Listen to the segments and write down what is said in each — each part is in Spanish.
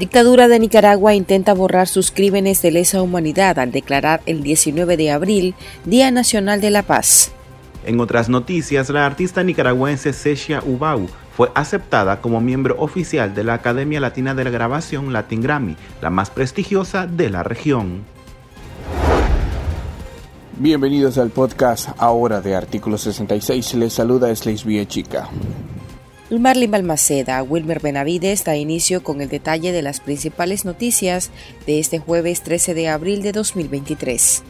Dictadura de Nicaragua intenta borrar sus crímenes de lesa humanidad al declarar el 19 de abril Día Nacional de la Paz. En otras noticias, la artista nicaragüense Sechia Ubau fue aceptada como miembro oficial de la Academia Latina de la Grabación Latin Grammy, la más prestigiosa de la región. Bienvenidos al podcast Ahora de Artículo 66. Les saluda Sleisbia Chica. Marlin Balmaceda, Wilmer Benavides da inicio con el detalle de las principales noticias de este jueves 13 de abril de 2023.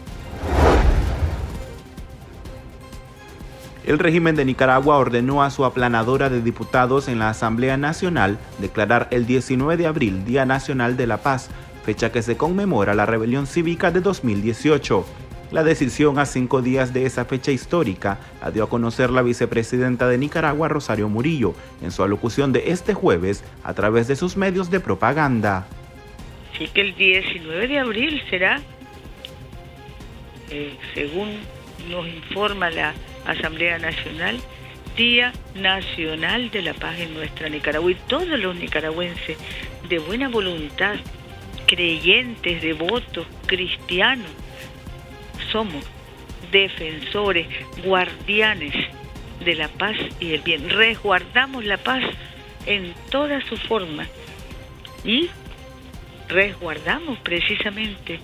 El régimen de Nicaragua ordenó a su aplanadora de diputados en la Asamblea Nacional declarar el 19 de abril Día Nacional de la Paz, fecha que se conmemora la rebelión cívica de 2018. La decisión a cinco días de esa fecha histórica la dio a conocer la vicepresidenta de Nicaragua, Rosario Murillo, en su alocución de este jueves a través de sus medios de propaganda. Sí que el 19 de abril será, eh, según nos informa la Asamblea Nacional, Día Nacional de la Paz en nuestra Nicaragua y todos los nicaragüenses de buena voluntad, creyentes, devotos, cristianos, somos defensores, guardianes de la paz y el bien. Resguardamos la paz en toda su forma y resguardamos precisamente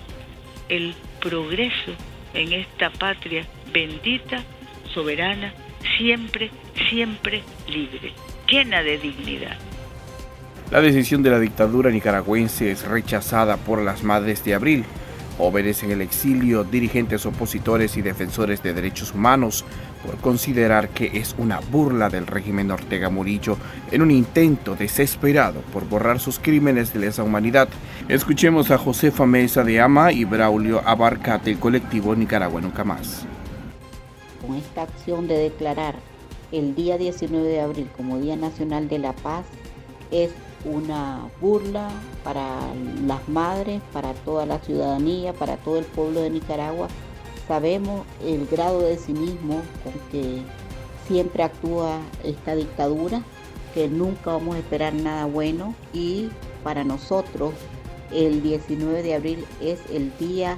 el progreso en esta patria bendita, soberana, siempre, siempre libre, llena de dignidad. La decisión de la dictadura nicaragüense es rechazada por las Madres de Abril, jóvenes en el exilio, dirigentes opositores y defensores de derechos humanos por considerar que es una burla del régimen Ortega Murillo en un intento desesperado por borrar sus crímenes de lesa humanidad. Escuchemos a Josefa Mesa de Ama y Braulio Abarca del colectivo Nicaragua Nunca Más. Con esta acción de declarar el día 19 de abril como Día Nacional de la Paz es una burla para las madres, para toda la ciudadanía, para todo el pueblo de Nicaragua. Sabemos el grado de cinismo con que siempre actúa esta dictadura, que nunca vamos a esperar nada bueno y para nosotros el 19 de abril es el día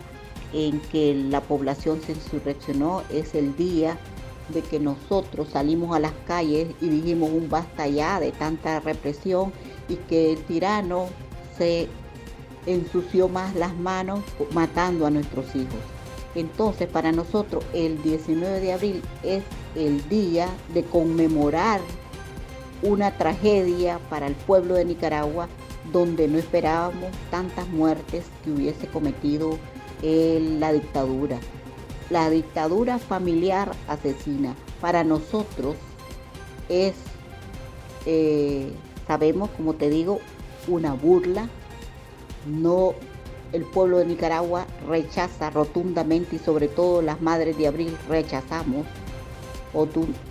en que la población se insurreccionó, es el día de que nosotros salimos a las calles y dijimos un basta ya de tanta represión y que el tirano se ensució más las manos matando a nuestros hijos. Entonces para nosotros el 19 de abril es el día de conmemorar una tragedia para el pueblo de Nicaragua donde no esperábamos tantas muertes que hubiese cometido la dictadura. La dictadura familiar asesina para nosotros es eh, sabemos, como te digo, una burla. No, el pueblo de Nicaragua rechaza rotundamente y sobre todo las madres de abril rechazamos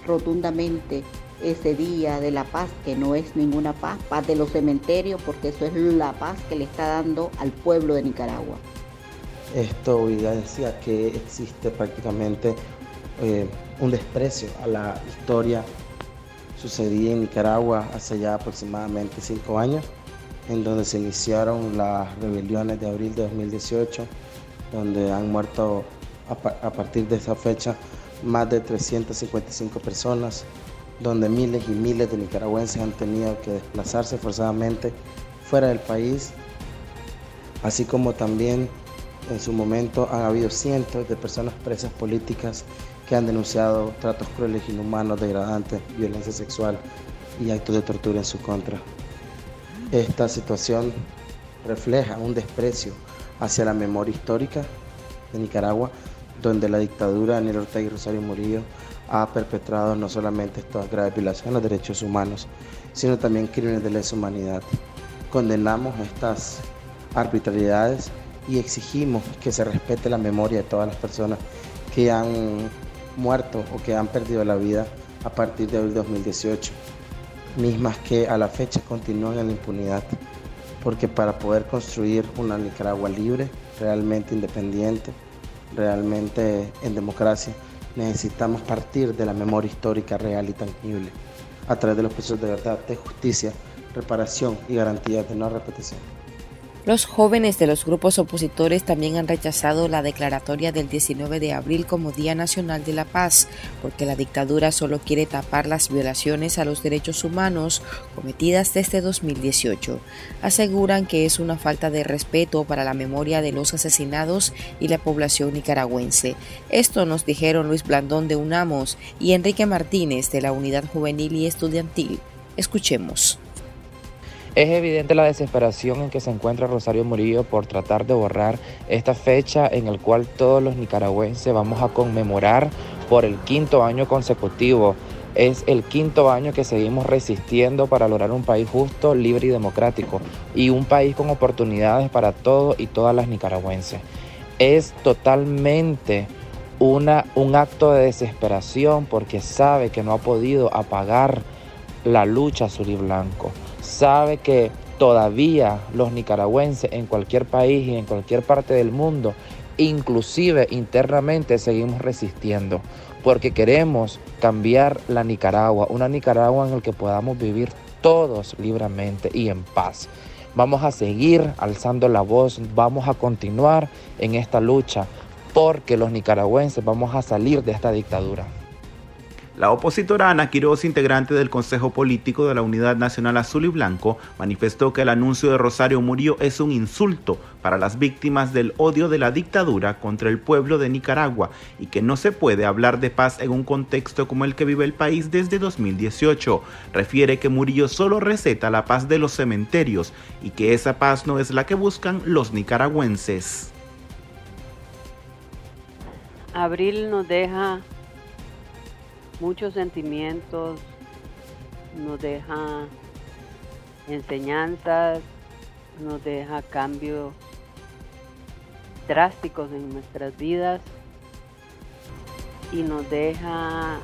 rotundamente ese día de la paz, que no es ninguna paz, paz de los cementerios, porque eso es la paz que le está dando al pueblo de Nicaragua. Esto evidencia que existe prácticamente eh, un desprecio a la historia sucedía en Nicaragua hace ya aproximadamente cinco años, en donde se iniciaron las rebeliones de abril de 2018, donde han muerto a, partir de esa fecha más de 355 personas, donde miles y miles de nicaragüenses han tenido que desplazarse forzadamente fuera del país, así como también en su momento han habido cientos de personas presas políticas que han denunciado tratos crueles, inhumanos, degradantes, violencia sexual y actos de tortura en su contra. Esta situación refleja un desprecio hacia la memoria histórica de Nicaragua, donde la dictadura de Daniel Ortega y Rosario Murillo ha perpetrado no solamente estas graves violaciones de derechos humanos, sino también crímenes de lesa humanidad. Condenamos estas arbitrariedades y exigimos que se respete la memoria de todas las personas que han muertos o que han perdido la vida a partir de 2018, mismas que a la fecha continúan en la impunidad, porque para poder construir una Nicaragua libre, realmente independiente, realmente en democracia, necesitamos partir de la memoria histórica real y tangible, a través de los procesos de verdad, de justicia, reparación y garantía de no repetición. Los jóvenes de los grupos opositores también han rechazado la declaratoria del 19 de abril como Día Nacional de la Paz, porque la dictadura solo quiere tapar las violaciones a los derechos humanos cometidas desde 2018. Aseguran que es una falta de respeto para la memoria de los asesinados y la población nicaragüense. Esto nos dijeron Luis Blandón de UNAMOS y Enrique Martínez de la Unidad Juvenil y Estudiantil. Escuchemos. Es evidente la desesperación en que se encuentra Rosario Murillo por tratar de borrar esta fecha en el cual todos los nicaragüenses vamos a conmemorar por el quinto año consecutivo. Es el quinto año que seguimos resistiendo para lograr un país justo, libre y democrático y un país con oportunidades para todos y todas las nicaragüenses. Es totalmente un acto de desesperación porque sabe que no ha podido apagar la lucha azul y blanco sabe que todavía los nicaragüenses en cualquier país y en cualquier parte del mundo, inclusive internamente, seguimos resistiendo, porque queremos cambiar la Nicaragua, una Nicaragua en la que podamos vivir todos libremente y en paz. Vamos a seguir alzando la voz, vamos a continuar en esta lucha, porque los nicaragüenses vamos a salir de esta dictadura. La opositora Ana Quiroz, integrante del Consejo Político de la Unidad Nacional Azul y Blanco, manifestó que el anuncio de Rosario Murillo es un insulto para las víctimas del odio de la dictadura contra el pueblo de Nicaragua y que no se puede hablar de paz en un contexto como el que vive el país desde 2018. Refiere que Murillo solo receta la paz de los cementerios y que esa paz no es la que buscan los nicaragüenses. Abril nos deja muchos sentimientos, nos deja enseñanzas, nos deja cambios drásticos en nuestras vidas y nos deja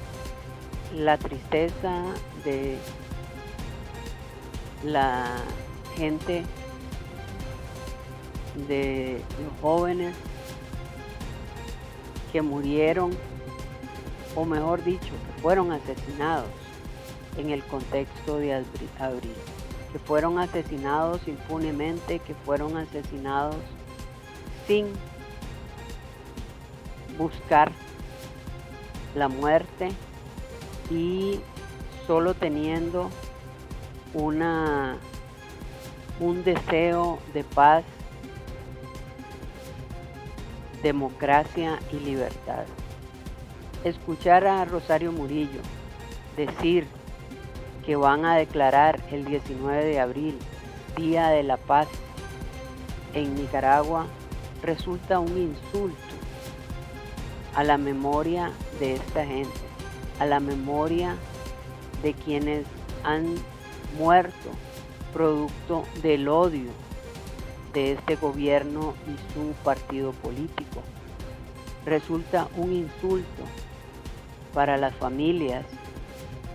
la tristeza de la gente, de los jóvenes que murieron o mejor dicho, que fueron asesinados en el contexto de abril, que fueron asesinados impunemente, que fueron asesinados sin buscar la muerte y solo teniendo una un deseo de paz, democracia y libertad escuchar a Rosario Murillo decir que van a declarar el 19 de abril Día de la Paz en Nicaragua resulta un insulto a la memoria de esta gente, a la memoria de quienes han muerto producto del odio de este gobierno y su partido político. Resulta un insulto para las familias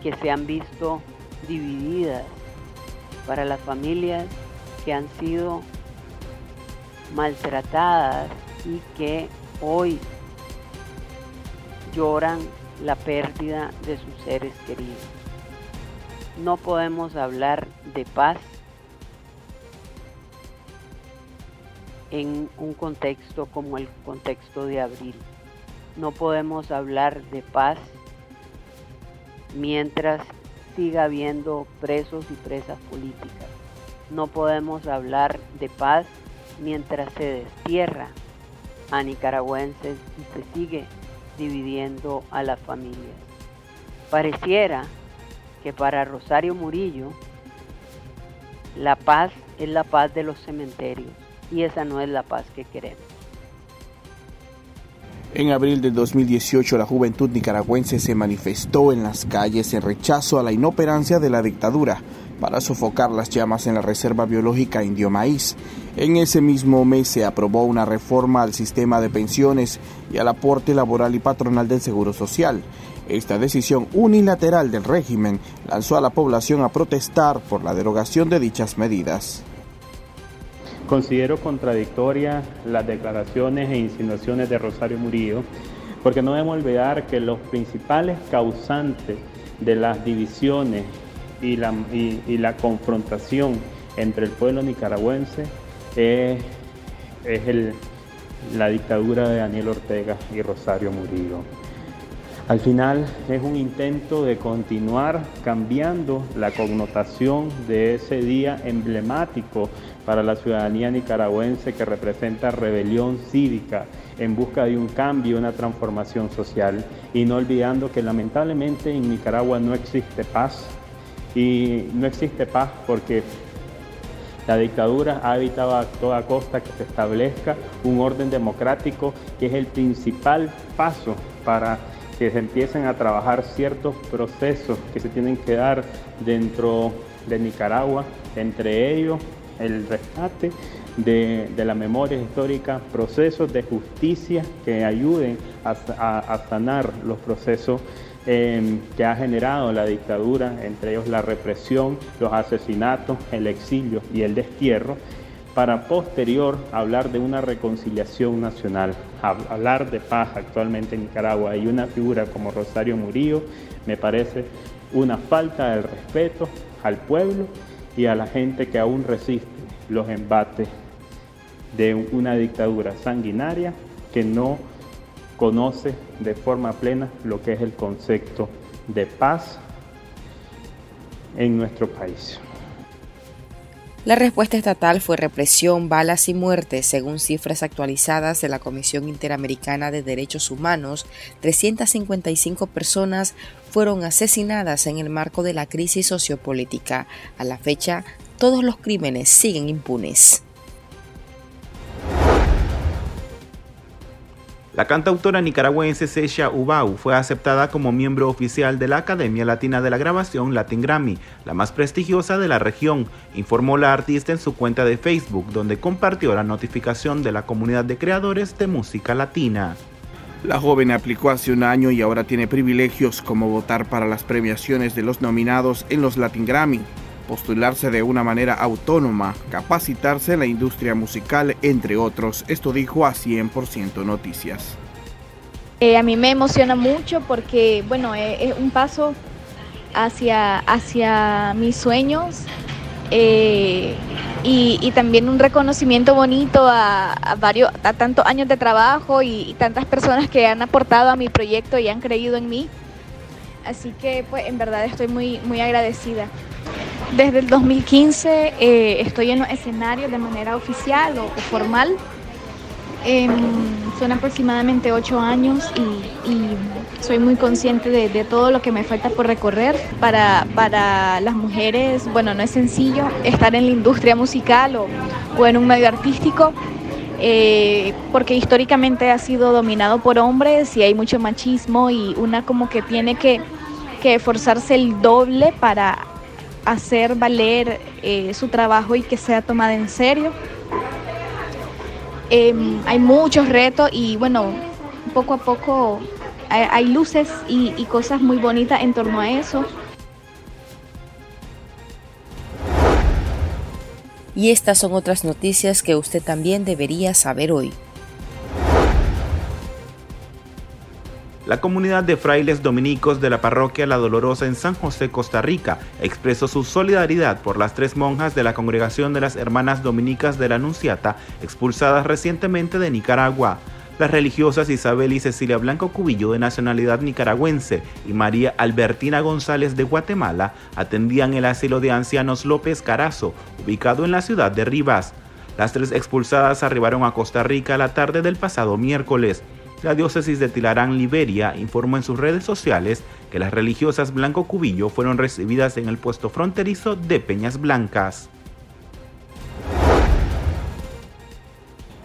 que se han visto divididas, para las familias que han sido maltratadas y que hoy lloran la pérdida de sus seres queridos. No podemos hablar de paz en un contexto como el contexto de abril. No podemos hablar de paz mientras siga habiendo presos y presas políticas. No podemos hablar de paz mientras se destierra a nicaragüenses y se sigue dividiendo a las familias. Pareciera que para Rosario Murillo la paz es la paz de los cementerios y esa no es la paz que queremos. En abril de 2018 la juventud nicaragüense se manifestó en las calles en rechazo a la inoperancia de la dictadura para sofocar las llamas en la Reserva Biológica Indio Maíz. En ese mismo mes se aprobó una reforma al sistema de pensiones y al aporte laboral y patronal del Seguro Social. Esta decisión unilateral del régimen lanzó a la población a protestar por la derogación de dichas medidas. Considero contradictorias las declaraciones e insinuaciones de Rosario Murillo, porque no debemos olvidar que los principales causantes de las divisiones y la, y la confrontación entre el pueblo nicaragüense es, la dictadura de Daniel Ortega y Rosario Murillo. Al final es un intento de continuar cambiando la connotación de ese día emblemático para la ciudadanía nicaragüense que representa rebelión cívica en busca de un cambio, una transformación social. Y no olvidando que lamentablemente en Nicaragua no existe paz. Y no existe paz porque la dictadura ha evitado a toda costa que se establezca un orden democrático que es el principal paso para que se empiecen a trabajar ciertos procesos que se tienen que dar dentro de Nicaragua, entre ellos el rescate de, la memoria histórica, procesos de justicia que ayuden a, sanar los procesos em, que ha generado la dictadura, entre ellos la represión, los asesinatos, el exilio y el destierro, para posterior hablar de una reconciliación nacional, hablar de paz actualmente en Nicaragua y una figura como Rosario Murillo me parece una falta de respeto al pueblo y a la gente que aún resiste los embates de una dictadura sanguinaria que no conoce de forma plena lo que es el concepto de paz en nuestro país. La respuesta estatal fue represión, balas y muertes. Según cifras actualizadas de la Comisión Interamericana de Derechos Humanos, 355 personas fueron asesinadas en el marco de la crisis sociopolítica. A la fecha, todos los crímenes siguen impunes. La cantautora nicaragüense Sesha Ubau fue aceptada como miembro oficial de la Academia Latina de la Grabación Latin Grammy, la más prestigiosa de la región, informó la artista en su cuenta de Facebook, donde compartió la notificación de la comunidad de creadores de música latina. La joven aplicó hace un año y ahora tiene privilegios como votar para las premiaciones de los nominados en los Latin Grammy, postularse de una manera autónoma, capacitarse en la industria musical, entre otros. Esto dijo a 100% Noticias. Eh, a mí me emociona mucho porque, bueno, eh, es, un paso hacia, hacia mis sueños eh, y, también un reconocimiento bonito a, varios, a tantos años de trabajo y, tantas personas que han aportado a mi proyecto y han creído en mí. Así que, pues, en verdad estoy muy, muy agradecida. Desde el 2015 eh, estoy en los escenarios de manera oficial o, formal. Em, son aproximadamente ocho años y, soy muy consciente de, todo lo que me falta por recorrer. Para, para las mujeres, bueno, no es sencillo estar en la industria musical o, en un medio artístico. Eh, porque históricamente ha sido dominado por hombres y hay mucho machismo y una como que tiene que, que esforzarse el doble para hacer valer eh, su trabajo y que sea tomada en serio. Em, hay muchos retos y bueno, poco a poco hay, luces y, y cosas muy bonitas en torno a eso. Y estas son otras noticias que usted también debería saber hoy. La comunidad de frailes dominicos de la parroquia La Dolorosa en San José, Costa Rica, expresó su solidaridad por las tres monjas de la congregación de las Hermanas Dominicas de la Anunciata, expulsadas recientemente de Nicaragua. Las religiosas Isabel y Cecilia Blanco Cubillo, de nacionalidad nicaragüense, y María Albertina González de Guatemala, atendían el asilo de ancianos López Carazo, ubicado en la ciudad de Rivas. Las tres expulsadas arribaron a Costa Rica la tarde del pasado miércoles. La diócesis de Tilarán, Liberia, informó en sus redes sociales que las religiosas Blanco Cubillo fueron recibidas en el puesto fronterizo de Peñas Blancas.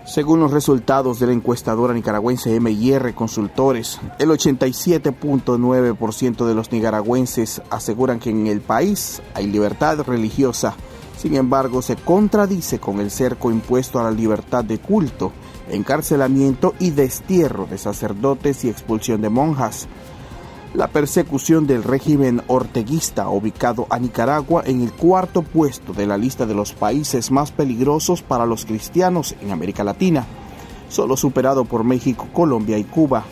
Según los resultados de la encuestadora nicaragüense MIR Consultores, el 87.9% de los nicaragüenses aseguran que en el país hay libertad religiosa. Sin embargo, se contradice con el cerco impuesto a la libertad de culto encarcelamiento y destierro de sacerdotes y expulsión de monjas. La persecución del régimen orteguista ubicado a Nicaragua en el cuarto puesto de la lista de los países más peligrosos para los cristianos en América Latina, solo superado por México, Colombia y Cuba.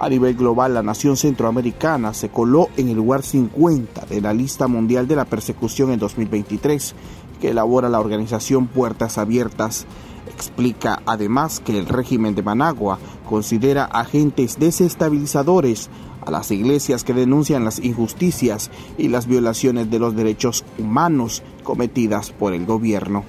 A nivel global, la nación centroamericana se coló en el lugar 50 de la lista mundial de la persecución en 2023, que elabora la organización Puertas Abiertas. Explica además que el régimen de Managua considera agentes desestabilizadores a las iglesias que denuncian las injusticias y las violaciones de los derechos humanos cometidas por el gobierno.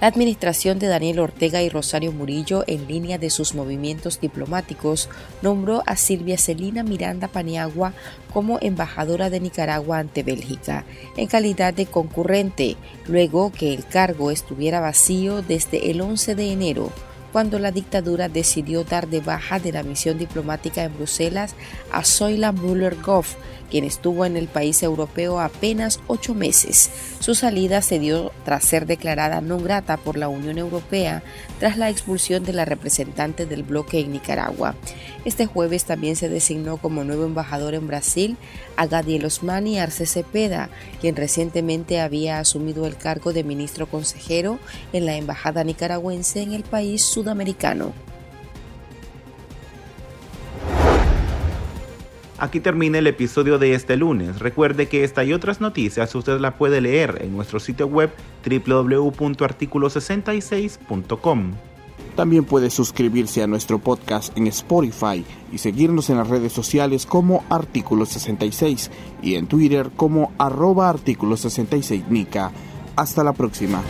La administración de Daniel Ortega y Rosario Murillo, en línea de sus movimientos diplomáticos, nombró a Silvia Celina Miranda Paniagua como embajadora de Nicaragua ante Bélgica, en calidad de concurrente, luego que el cargo estuviera vacío desde el 11 de enero cuando la dictadura decidió dar de baja de la misión diplomática en Bruselas a Zoila Müller-Goff, quien estuvo en el país europeo apenas ocho meses. Su salida se dio tras ser declarada no grata por la Unión Europea tras la expulsión de la representante del bloque en Nicaragua. Este jueves también se designó como nuevo embajador en Brasil a Gadiel Osmani Arce Cepeda, quien recientemente había asumido el cargo de ministro consejero en la embajada nicaragüense en el país sudamericano. Aquí termina el episodio de este lunes. Recuerde que esta y otras noticias usted la puede leer en nuestro sitio web www.articulo66.com. También puede suscribirse a nuestro podcast en Spotify y seguirnos en las redes sociales como Artículo 66 y en Twitter como arroba Artículo 66 Nica. Hasta la próxima.